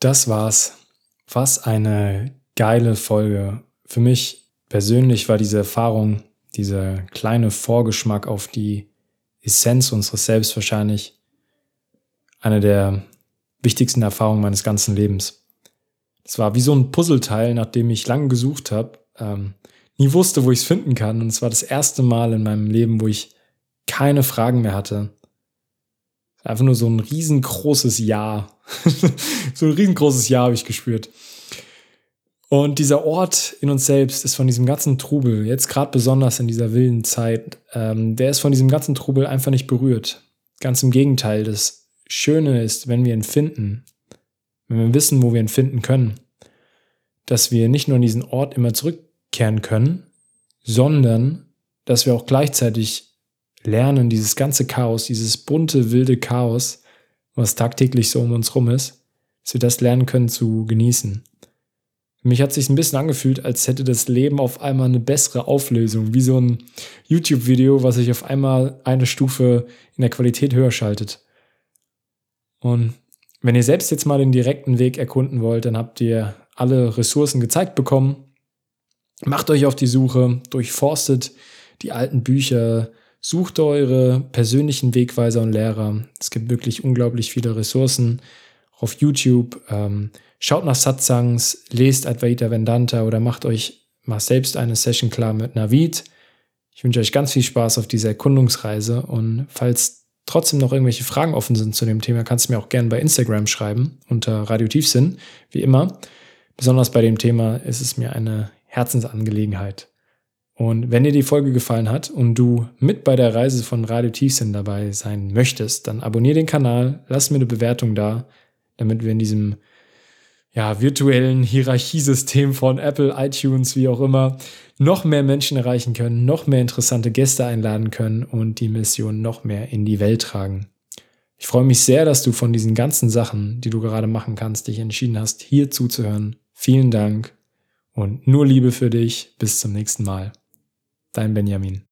Das war's. Was eine geile Folge. Für mich persönlich war diese Erfahrung, dieser kleine Vorgeschmack auf die Essenz unseres Selbst wahrscheinlich eine der wichtigsten Erfahrungen meines ganzen Lebens. Es war wie so ein Puzzleteil, nachdem ich lange gesucht habe, ähm, nie wusste, wo ich es finden kann. Und es war das erste Mal in meinem Leben, wo ich keine Fragen mehr hatte. Einfach nur so ein riesengroßes Ja. (laughs) so ein riesengroßes Ja habe ich gespürt. Und dieser Ort in uns selbst ist von diesem ganzen Trubel, jetzt gerade besonders in dieser wilden Zeit, ähm, der ist von diesem ganzen Trubel einfach nicht berührt. Ganz im Gegenteil, das Schöne ist, wenn wir ihn finden, wenn wir wissen, wo wir ihn finden können, dass wir nicht nur an diesen Ort immer zurückkehren können, sondern dass wir auch gleichzeitig lernen, dieses ganze Chaos, dieses bunte, wilde Chaos, was tagtäglich so um uns rum ist, dass wir das lernen können zu genießen. Für mich hat es sich ein bisschen angefühlt, als hätte das Leben auf einmal eine bessere Auflösung, wie so ein YouTube-Video, was sich auf einmal eine Stufe in der Qualität höher schaltet. Und wenn ihr selbst jetzt mal den direkten Weg erkunden wollt, dann habt ihr alle Ressourcen gezeigt bekommen. Macht euch auf die Suche, durchforstet die alten Bücher, sucht eure persönlichen Wegweiser und Lehrer. Es gibt wirklich unglaublich viele Ressourcen auf YouTube. Ähm, schaut nach Satsangs, lest Advaita Vedanta oder macht euch mal selbst eine Session klar mit Navid. Ich wünsche euch ganz viel Spaß auf dieser Erkundungsreise und falls trotzdem noch irgendwelche Fragen offen sind zu dem Thema, kannst du mir auch gerne bei Instagram schreiben unter Radio Tiefsinn, wie immer. Besonders bei dem Thema ist es mir eine Herzensangelegenheit. Und wenn dir die Folge gefallen hat und du mit bei der Reise von Radio Tiefsinn dabei sein möchtest, dann abonniere den Kanal, lass mir eine Bewertung da, damit wir in diesem ja, virtuellen Hierarchiesystem von Apple, iTunes, wie auch immer, noch mehr Menschen erreichen können, noch mehr interessante Gäste einladen können und die Mission noch mehr in die Welt tragen. Ich freue mich sehr, dass du von diesen ganzen Sachen, die du gerade machen kannst, dich entschieden hast, hier zuzuhören. Vielen Dank und nur Liebe für dich. Bis zum nächsten Mal. Dein Benjamin.